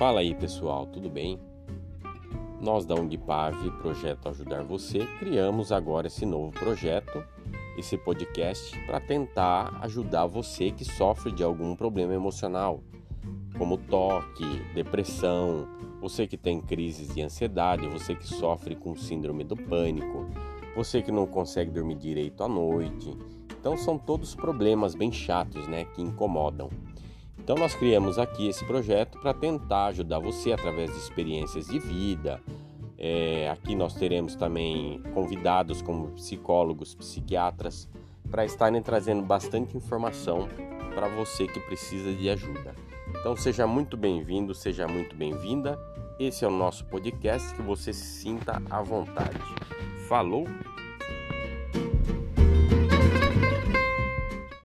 Fala aí pessoal, tudo bem? Nós da Ungpav, Projeto Ajudar Você, criamos agora esse novo projeto, esse podcast, para tentar ajudar você que sofre de algum problema emocional, como toque, depressão, você que tem crises de ansiedade, você que sofre com síndrome do pânico, você que não consegue dormir direito à noite. Então são todos problemas bem chatos, né, que incomodam. Então nós criamos aqui esse projeto para tentar ajudar você através de experiências de vida. É, aqui nós teremos também convidados como psicólogos, psiquiatras, para estarem trazendo bastante informação para você que precisa de ajuda. Então seja muito bem-vindo, seja muito bem-vinda. Esse é o nosso podcast que você se sinta à vontade. Falou!